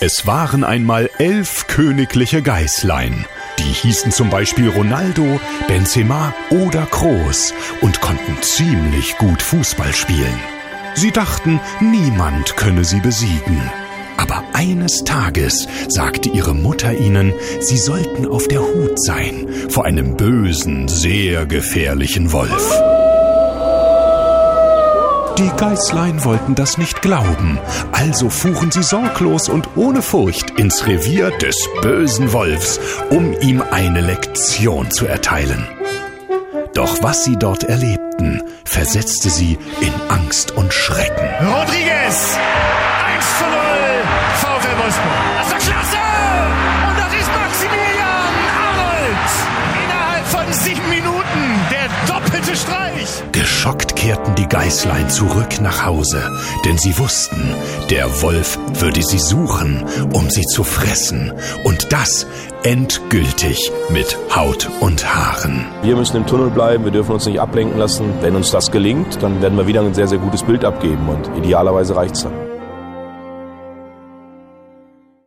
Es waren einmal elf königliche Geißlein. Die hießen zum Beispiel Ronaldo, Benzema oder Kroos und konnten ziemlich gut Fußball spielen. Sie dachten, niemand könne sie besiegen. Aber eines Tages sagte ihre Mutter ihnen, sie sollten auf der Hut sein vor einem bösen, sehr gefährlichen Wolf. Die Geißlein wollten das nicht glauben, also fuhren sie sorglos und ohne Furcht ins Revier des bösen Wolfs, um ihm eine Lektion zu erteilen. Doch was sie dort erlebten, versetzte sie in Angst und Schrecken. Rodriguez! Doppelte Streich! Geschockt kehrten die Geißlein zurück nach Hause, denn sie wussten, der Wolf würde sie suchen, um sie zu fressen. Und das endgültig mit Haut und Haaren. Wir müssen im Tunnel bleiben, wir dürfen uns nicht ablenken lassen. Wenn uns das gelingt, dann werden wir wieder ein sehr, sehr gutes Bild abgeben und idealerweise reicht's dann.